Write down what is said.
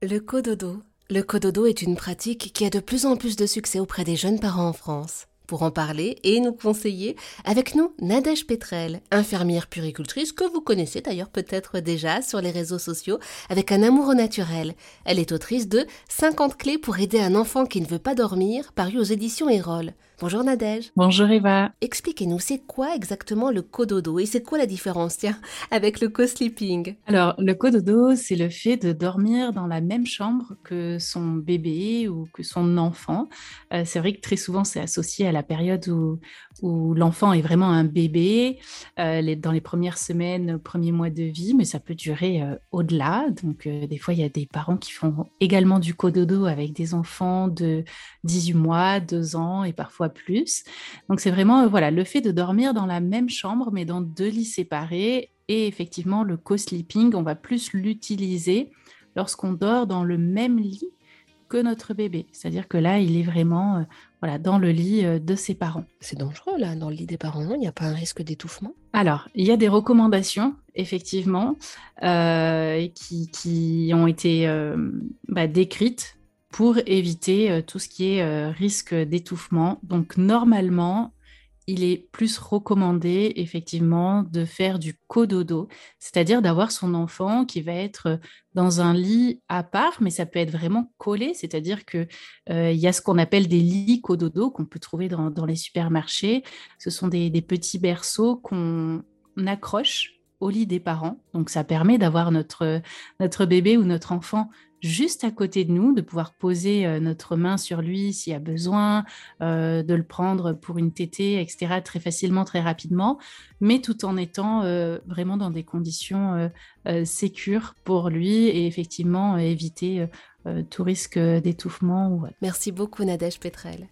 Le cododo. Le cododo est une pratique qui a de plus en plus de succès auprès des jeunes parents en France. Pour en parler et nous conseiller, avec nous Nadège Petrel, infirmière puricultrice que vous connaissez d'ailleurs peut-être déjà sur les réseaux sociaux, avec un amour au naturel. Elle est autrice de 50 clés pour aider un enfant qui ne veut pas dormir, paru aux éditions Erol. Bonjour Nadège. Bonjour Eva. Expliquez-nous, c'est quoi exactement le cododo et c'est quoi la différence tiens, avec le co-sleeping? Alors, le cododo, c'est le fait de dormir dans la même chambre que son bébé ou que son enfant. Euh, c'est vrai que très souvent, c'est associé à la période où, l'enfant est vraiment un bébé, euh, dans les premières semaines, premiers mois de vie, mais ça peut durer euh, au-delà. Donc, des fois, il y a des parents qui font également du cododo avec des enfants de 18 mois, 2 ans et parfois plus. Donc c'est vraiment euh, voilà le fait de dormir dans la même chambre mais dans deux lits séparés et effectivement le co-sleeping, on va plus l'utiliser lorsqu'on dort dans le même lit que notre bébé. C'est-à-dire que là, il est vraiment euh, voilà, dans le lit euh, de ses parents. C'est dangereux, là, dans le lit des parents, il n'y a pas un risque d'étouffement? Alors, il y a des recommandations, effectivement, qui, qui, ont été bah, décrites pour éviter euh, tout ce qui est euh, risque d'étouffement. Donc normalement, il est plus recommandé effectivement de faire du cododo, c'est-à-dire d'avoir son enfant qui va être dans un lit à part, mais ça peut être vraiment collé, c'est-à-dire que euh, il y a ce qu'on appelle des lits cododo qu'on peut trouver dans, les supermarchés. Ce sont des, des petits berceaux qu'on accroche au lit des parents. Donc ça permet d'avoir notre, notre bébé ou notre enfant juste à côté de nous, de pouvoir poser euh, notre main sur lui s'il y a besoin, euh, de le prendre pour une tétée, etc., très facilement, très rapidement, mais tout en étant euh, vraiment dans des conditions sécures pour lui et effectivement éviter tout risque d'étouffement. Merci beaucoup Nadège Petrel.